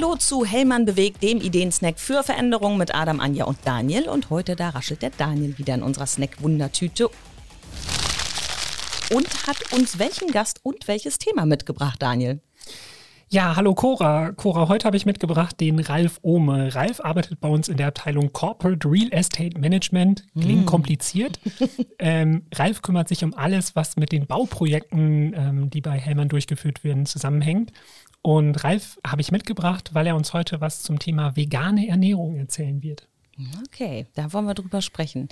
Hallo zu Hellmann bewegt, dem Ideensnack für Veränderungen mit Adam, Anja und Daniel. Und heute, da raschelt der Daniel wieder in unserer Snack-Wundertüte und hat uns welchen Gast und welches Thema mitgebracht, Daniel? Ja, hallo Cora. Cora, heute habe ich mitgebracht den Ralf Ohme. Ralf arbeitet bei uns in der Abteilung Corporate Real Estate Management. Klingt mm. kompliziert. ähm, Ralf kümmert sich um alles, was mit den Bauprojekten, ähm, die bei Hellmann durchgeführt werden, zusammenhängt. Und Ralf habe ich mitgebracht, weil er uns heute was zum Thema vegane Ernährung erzählen wird. Okay, da wollen wir drüber sprechen.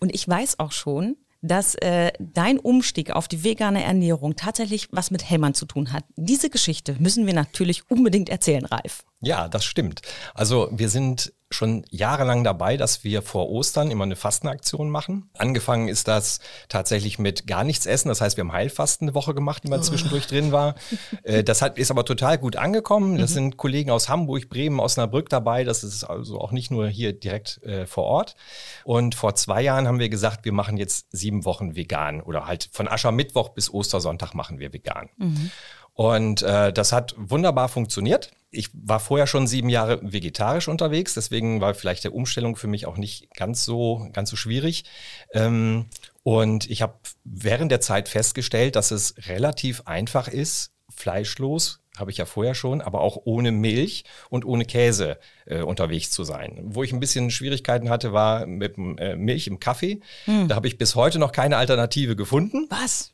Und ich weiß auch schon, dass äh, dein Umstieg auf die vegane Ernährung tatsächlich was mit Hellmann zu tun hat. Diese Geschichte müssen wir natürlich unbedingt erzählen, Ralf. Ja, das stimmt. Also wir sind schon jahrelang dabei, dass wir vor Ostern immer eine Fastenaktion machen. Angefangen ist das tatsächlich mit gar nichts essen. Das heißt, wir haben Heilfasten eine Woche gemacht, die mal oh. zwischendurch drin war. Äh, das hat, ist aber total gut angekommen. Das mhm. sind Kollegen aus Hamburg, Bremen, Osnabrück dabei. Das ist also auch nicht nur hier direkt äh, vor Ort. Und vor zwei Jahren haben wir gesagt, wir machen jetzt sieben Wochen vegan oder halt von Aschermittwoch bis Ostersonntag machen wir vegan. Mhm. Und äh, das hat wunderbar funktioniert. Ich war vorher schon sieben Jahre vegetarisch unterwegs, deswegen war vielleicht der Umstellung für mich auch nicht ganz so, ganz so schwierig. Ähm, und ich habe während der Zeit festgestellt, dass es relativ einfach ist, fleischlos habe ich ja vorher schon, aber auch ohne Milch und ohne Käse äh, unterwegs zu sein. Wo ich ein bisschen Schwierigkeiten hatte, war mit äh, Milch im Kaffee. Hm. Da habe ich bis heute noch keine Alternative gefunden. Was?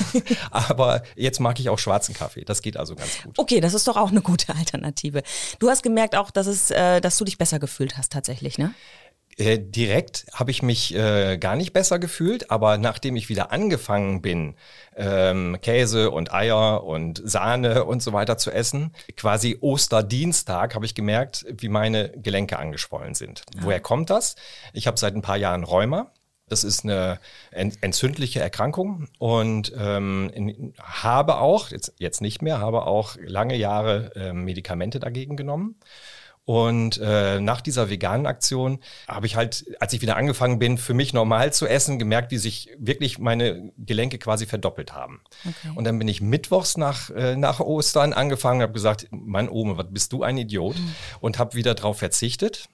aber jetzt mag ich auch schwarzen Kaffee. Das geht also ganz gut. Okay, das ist doch auch eine gute Alternative. Du hast gemerkt auch, dass, es, äh, dass du dich besser gefühlt hast tatsächlich, ne? Äh, direkt habe ich mich äh, gar nicht besser gefühlt, aber nachdem ich wieder angefangen bin, ähm, Käse und Eier und Sahne und so weiter zu essen, quasi Osterdienstag, habe ich gemerkt, wie meine Gelenke angeschwollen sind. Ja. Woher kommt das? Ich habe seit ein paar Jahren Rheuma. Das ist eine entzündliche Erkrankung und ähm, habe auch, jetzt, jetzt nicht mehr, habe auch lange Jahre äh, Medikamente dagegen genommen. Und äh, nach dieser veganen Aktion habe ich halt, als ich wieder angefangen bin, für mich normal zu essen, gemerkt, wie sich wirklich meine Gelenke quasi verdoppelt haben. Okay. Und dann bin ich mittwochs nach, äh, nach Ostern angefangen und habe gesagt, Mann, Ome, was bist du ein Idiot? Mhm. Und habe wieder darauf verzichtet.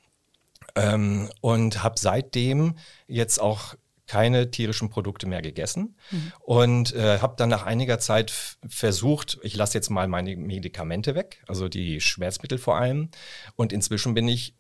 Ähm, und habe seitdem jetzt auch keine tierischen Produkte mehr gegessen mhm. und äh, habe dann nach einiger Zeit versucht, ich lasse jetzt mal meine Medikamente weg, also die Schmerzmittel vor allem. Und inzwischen bin ich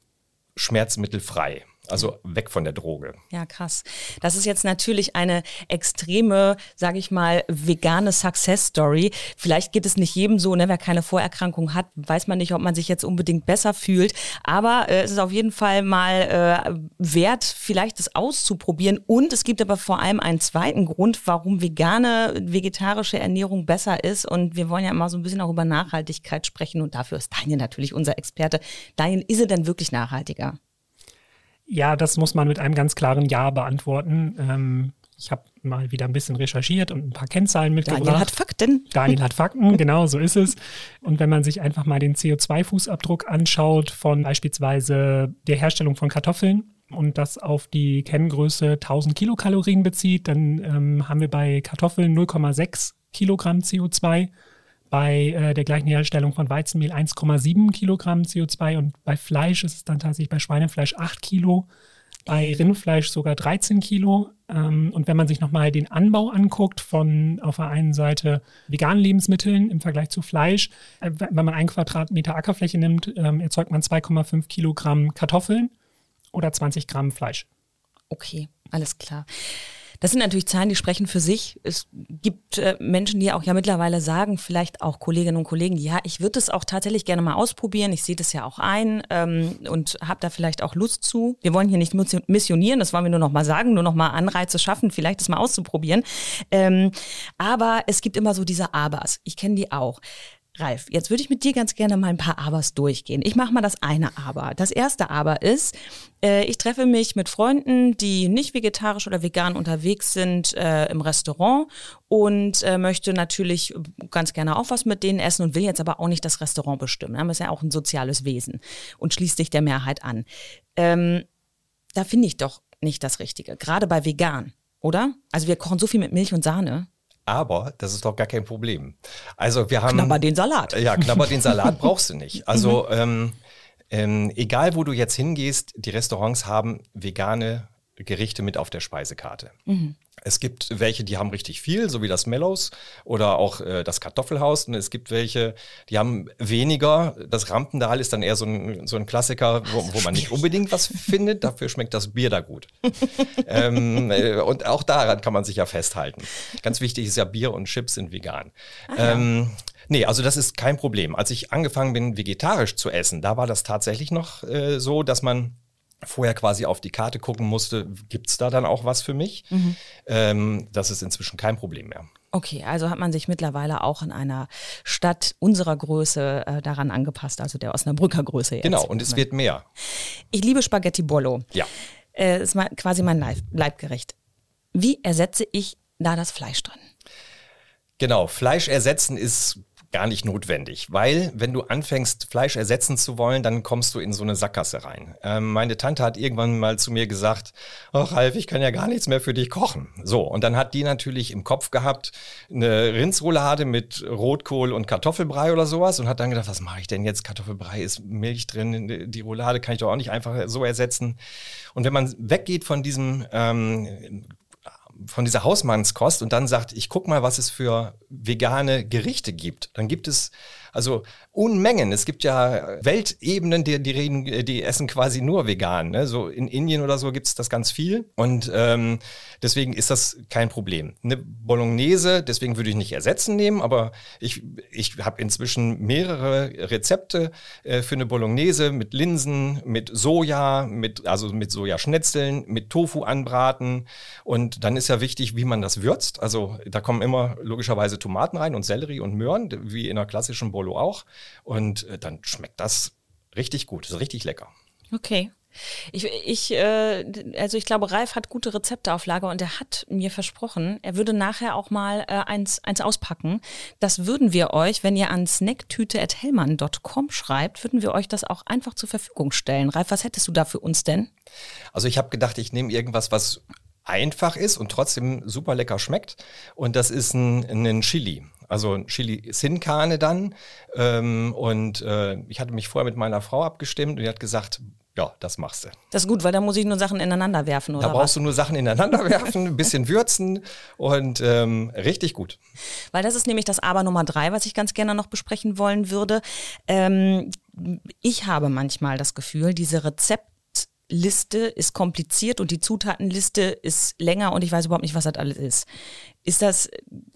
schmerzmittelfrei. Also weg von der Droge. Ja, krass. Das ist jetzt natürlich eine extreme, sage ich mal, vegane Success Story. Vielleicht geht es nicht jedem so, ne? wer keine Vorerkrankung hat, weiß man nicht, ob man sich jetzt unbedingt besser fühlt. Aber äh, es ist auf jeden Fall mal äh, wert, vielleicht das auszuprobieren. Und es gibt aber vor allem einen zweiten Grund, warum vegane, vegetarische Ernährung besser ist. Und wir wollen ja immer so ein bisschen auch über Nachhaltigkeit sprechen. Und dafür ist Daniel natürlich unser Experte. Daniel, ist er denn wirklich nachhaltiger? Ja, das muss man mit einem ganz klaren Ja beantworten. Ähm, ich habe mal wieder ein bisschen recherchiert und ein paar Kennzahlen mitgebracht. Daniel hat Fakten. Daniel hat Fakten, genau, so ist es. Und wenn man sich einfach mal den CO2-Fußabdruck anschaut von beispielsweise der Herstellung von Kartoffeln und das auf die Kenngröße 1000 Kilokalorien bezieht, dann ähm, haben wir bei Kartoffeln 0,6 Kilogramm CO2 bei äh, der gleichen Herstellung von Weizenmehl 1,7 Kilogramm CO2 und bei Fleisch ist es dann tatsächlich bei Schweinefleisch 8 Kilo, bei Rindfleisch sogar 13 Kilo. Ähm, und wenn man sich nochmal den Anbau anguckt von auf der einen Seite veganen Lebensmitteln im Vergleich zu Fleisch, äh, wenn man einen Quadratmeter Ackerfläche nimmt, ähm, erzeugt man 2,5 Kilogramm Kartoffeln oder 20 Gramm Fleisch. Okay, alles klar. Das sind natürlich Zahlen, die sprechen für sich. Es gibt äh, Menschen, die auch ja mittlerweile sagen, vielleicht auch Kolleginnen und Kollegen, ja, ich würde es auch tatsächlich gerne mal ausprobieren. Ich sehe das ja auch ein ähm, und habe da vielleicht auch Lust zu. Wir wollen hier nicht missionieren, das wollen wir nur noch mal sagen, nur noch mal Anreize schaffen, vielleicht das mal auszuprobieren. Ähm, aber es gibt immer so diese Abers. Ich kenne die auch. Ralf, jetzt würde ich mit dir ganz gerne mal ein paar Abers durchgehen. Ich mache mal das eine Aber. Das erste Aber ist, ich treffe mich mit Freunden, die nicht vegetarisch oder vegan unterwegs sind äh, im Restaurant und äh, möchte natürlich ganz gerne auch was mit denen essen und will jetzt aber auch nicht das Restaurant bestimmen. Das ist ja auch ein soziales Wesen und schließt sich der Mehrheit an. Ähm, da finde ich doch nicht das Richtige, gerade bei vegan, oder? Also wir kochen so viel mit Milch und Sahne. aber das ist doch gar kein Problem. Also wir haben. Knabber den Salat. Ja, knabber den Salat brauchst du nicht. Also ähm, ähm, egal wo du jetzt hingehst, die Restaurants haben vegane Gerichte mit auf der Speisekarte. Mhm. Es gibt welche, die haben richtig viel, so wie das Mellows oder auch äh, das Kartoffelhaus. Und es gibt welche, die haben weniger. Das Rampendal ist dann eher so ein, so ein Klassiker, wo, wo man nicht unbedingt was findet. Dafür schmeckt das Bier da gut. ähm, äh, und auch daran kann man sich ja festhalten. Ganz wichtig ist ja, Bier und Chips sind vegan. Ah, ja. ähm, Nee, also das ist kein Problem. Als ich angefangen bin, vegetarisch zu essen, da war das tatsächlich noch äh, so, dass man vorher quasi auf die Karte gucken musste, gibt es da dann auch was für mich? Mhm. Ähm, das ist inzwischen kein Problem mehr. Okay, also hat man sich mittlerweile auch in einer Stadt unserer Größe äh, daran angepasst, also der Osnabrücker Größe jetzt. Genau, und es wird mehr. Ich liebe Spaghetti Bollo. Ja. Äh, ist mal, quasi mein Leib Leibgericht. Wie ersetze ich da das Fleisch drin? Genau, Fleisch ersetzen ist gar nicht notwendig, weil wenn du anfängst, Fleisch ersetzen zu wollen, dann kommst du in so eine Sackgasse rein. Ähm, meine Tante hat irgendwann mal zu mir gesagt, ach Ralf, ich kann ja gar nichts mehr für dich kochen. So, und dann hat die natürlich im Kopf gehabt, eine Rindsroulade mit Rotkohl und Kartoffelbrei oder sowas und hat dann gedacht, was mache ich denn jetzt? Kartoffelbrei ist Milch drin, die Roulade kann ich doch auch nicht einfach so ersetzen. Und wenn man weggeht von diesem ähm, von dieser Hausmannskost und dann sagt, ich guck mal, was es für vegane Gerichte gibt, dann gibt es also Unmengen. Es gibt ja Weltebenen, die, die, reden, die essen quasi nur vegan. Ne? So in Indien oder so gibt es das ganz viel. Und ähm, deswegen ist das kein Problem. Eine Bolognese, deswegen würde ich nicht ersetzen nehmen, aber ich, ich habe inzwischen mehrere Rezepte äh, für eine Bolognese mit Linsen, mit Soja, mit, also mit Sojaschnetzeln, mit Tofu anbraten. Und dann ist ja wichtig, wie man das würzt. Also da kommen immer logischerweise Tomaten rein und Sellerie und Möhren, wie in einer klassischen Bolognese. Bolo auch. Und äh, dann schmeckt das richtig gut, ist richtig lecker. Okay. Ich, ich äh, also ich glaube, Ralf hat gute Rezepte auf Lager und er hat mir versprochen, er würde nachher auch mal äh, eins, eins auspacken. Das würden wir euch, wenn ihr an snacktüte.hellmann.com schreibt, würden wir euch das auch einfach zur Verfügung stellen. Ralf, was hättest du da für uns denn? Also ich habe gedacht, ich nehme irgendwas, was einfach ist und trotzdem super lecker schmeckt. Und das ist ein, ein Chili. Also Chili Sin Carne dann. Ähm, und äh, ich hatte mich vorher mit meiner Frau abgestimmt und die hat gesagt, ja, das machst du. Das ist gut, weil da muss ich nur Sachen ineinander werfen, oder? Da brauchst was? du nur Sachen ineinander werfen, ein bisschen würzen und ähm, richtig gut. Weil das ist nämlich das Aber Nummer drei, was ich ganz gerne noch besprechen wollen würde. Ähm, ich habe manchmal das Gefühl, diese Rezeptliste ist kompliziert und die Zutatenliste ist länger und ich weiß überhaupt nicht, was das alles ist. Ist das,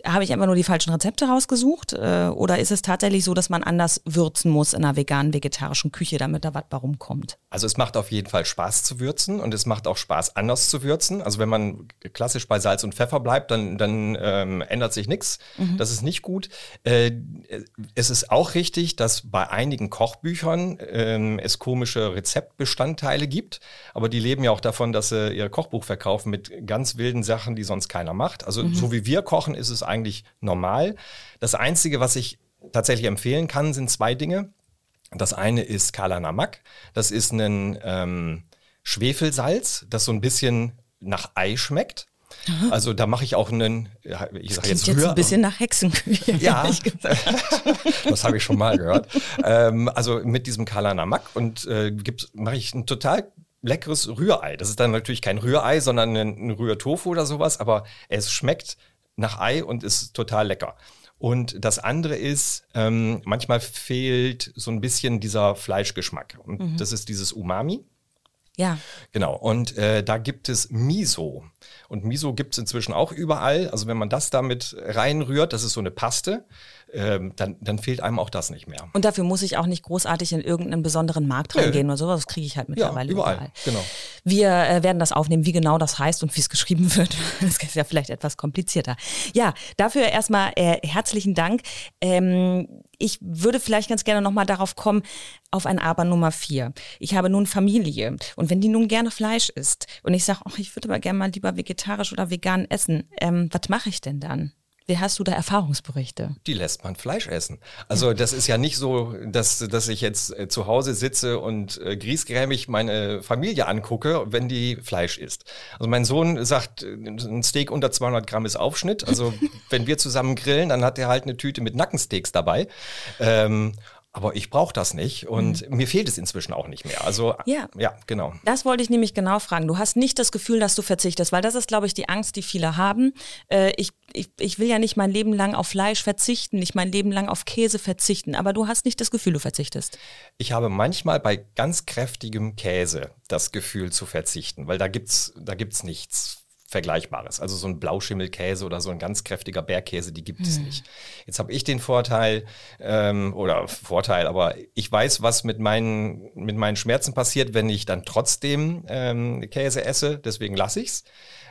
habe ich einfach nur die falschen Rezepte rausgesucht? Äh, oder ist es tatsächlich so, dass man anders würzen muss in einer veganen, vegetarischen Küche, damit da was bei rumkommt? Also es macht auf jeden Fall Spaß zu würzen und es macht auch Spaß, anders zu würzen. Also wenn man klassisch bei Salz und Pfeffer bleibt, dann, dann ähm, ändert sich nichts. Mhm. Das ist nicht gut. Äh, es ist auch richtig, dass bei einigen Kochbüchern äh, es komische Rezeptbestandteile gibt, aber die leben ja auch davon, dass sie ihr Kochbuch verkaufen mit ganz wilden Sachen, die sonst keiner macht. Also mhm. so wie wir kochen, ist es eigentlich normal. Das Einzige, was ich tatsächlich empfehlen kann, sind zwei Dinge. Das eine ist Kala Namak. Das ist ein ähm, Schwefelsalz, das so ein bisschen nach Ei schmeckt. Also da mache ich auch einen, ich sage jetzt, jetzt ein bisschen nach Hexenküche. Ja, das habe ich schon mal gehört. Ähm, also mit diesem Kala Namak und äh, mache ich ein total leckeres Rührei. Das ist dann natürlich kein Rührei, sondern ein, Rührtofu oder sowas, aber es schmeckt nach Ei und ist total lecker. Und das andere ist, ähm, manchmal fehlt so ein bisschen dieser Fleischgeschmack. Und mhm. das ist dieses Umami. Ja. Genau. Und äh, da gibt es Miso. Und Miso gibt es inzwischen auch überall. Also wenn man das damit reinrührt, das ist so eine Paste ähm, dann, dann fehlt einem auch das nicht mehr. Und dafür muss ich auch nicht großartig in irgendeinen besonderen Markt reingehen oder sowas. Das kriege ich halt mittlerweile ja, überall. überall. Genau. Wir äh, werden das aufnehmen, wie genau das heißt und wie es geschrieben wird. Das ist ja vielleicht etwas komplizierter. Ja, dafür erstmal äh, herzlichen Dank. Ähm, ich würde vielleicht ganz gerne nochmal darauf kommen, auf ein Aber Nummer vier. Ich habe nun Familie und wenn die nun gerne Fleisch isst und ich sage, oh, ich würde aber gerne mal lieber vegetarisch oder vegan essen, ähm, was mache ich denn dann? Hast du da Erfahrungsberichte? Die lässt man Fleisch essen. Also das ist ja nicht so, dass, dass ich jetzt äh, zu Hause sitze und äh, griesgrämig meine Familie angucke, wenn die Fleisch isst. Also mein Sohn sagt, äh, ein Steak unter 200 Gramm ist Aufschnitt. Also wenn wir zusammen grillen, dann hat er halt eine Tüte mit Nackensteaks dabei. Ähm, aber ich brauche das nicht und mhm. mir fehlt es inzwischen auch nicht mehr. Also ja. ja, genau. Das wollte ich nämlich genau fragen. Du hast nicht das Gefühl, dass du verzichtest, weil das ist, glaube ich, die Angst, die viele haben. Äh, ich, ich, ich will ja nicht mein Leben lang auf Fleisch verzichten, nicht mein Leben lang auf Käse verzichten, aber du hast nicht das Gefühl, du verzichtest. Ich habe manchmal bei ganz kräftigem Käse das Gefühl zu verzichten, weil da gibt's da gibt's nichts Vergleichbares. Also so ein Blauschimmelkäse oder so ein ganz kräftiger Bergkäse, die gibt hm. es nicht. Jetzt habe ich den Vorteil, ähm, oder Vorteil, aber ich weiß, was mit meinen, mit meinen Schmerzen passiert, wenn ich dann trotzdem ähm, Käse esse. Deswegen lasse ich's.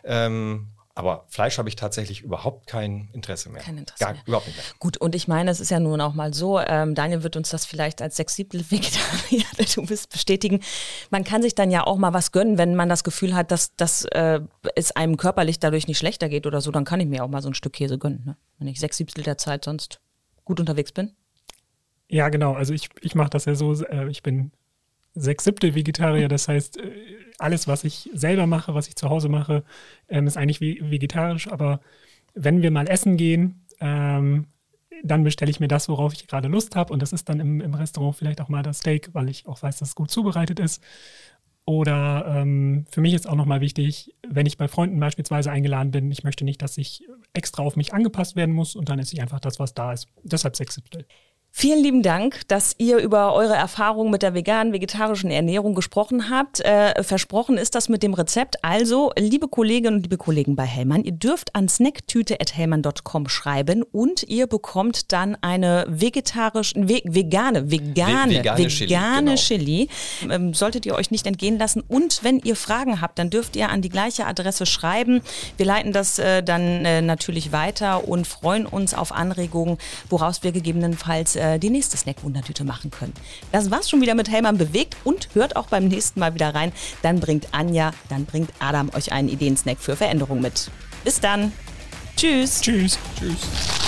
Ähm, aber Fleisch habe ich tatsächlich überhaupt kein Interesse mehr. Kein Interesse Gar, mehr. Überhaupt nicht mehr. Gut, und ich meine, es ist ja nun auch mal so, ähm, Daniel wird uns das vielleicht als Sechsiebtel Vegetarier, du bist bestätigen. Man kann sich dann ja auch mal was gönnen, wenn man das Gefühl hat, dass, dass äh, es einem körperlich dadurch nicht schlechter geht oder so, dann kann ich mir auch mal so ein Stück Käse gönnen. Ne? Wenn ich Sechsiebtel der Zeit sonst gut unterwegs bin. Ja, genau. Also ich, ich mache das ja so, äh, ich bin sechs Siebtel Vegetarier. Das heißt, äh, alles, was ich selber mache, was ich zu Hause mache, ähm, ist eigentlich vegetarisch. Aber wenn wir mal essen gehen, ähm, dann bestelle ich mir das, worauf ich gerade Lust habe. Und das ist dann im, im, Restaurant vielleicht auch mal das Steak, weil ich auch weiß, dass es gut zubereitet ist. Oder ähm, für mich ist auch nochmal wichtig, wenn ich bei Freunden beispielsweise eingeladen bin, ich möchte nicht, dass ich extra auf mich angepasst werden muss und dann esse ich einfach das, was da ist. Deshalb sechs Siebtel. Vielen lieben Dank, dass ihr über eure Erfahrungen mit der veganen, vegetarischen Ernährung gesprochen habt. Äh, versprochen ist das mit dem Rezept. Also, liebe Kolleginnen und liebe Kollegen bei Hellmann, ihr dürft an snacktüte.hellmann.com schreiben und ihr bekommt dann eine vegetarische, ve vegane, vegane, vegane, vegane Chili. Genau. Chili. Ähm, solltet ihr euch nicht entgehen lassen. Und wenn ihr Fragen habt, dann dürft ihr an die gleiche Adresse schreiben. Wir leiten das äh, dann äh, natürlich weiter und freuen uns auf Anregungen, woraus wir gegebenenfalls äh, die nächste Snack-Wundertüte machen können. Das war's schon wieder mit Hellmann bewegt und hört auch beim nächsten Mal wieder rein. Dann bringt Anja, dann bringt Adam euch einen Ideensnack für Veränderung mit. Bis dann. Tschüss. Tschüss. Tschüss.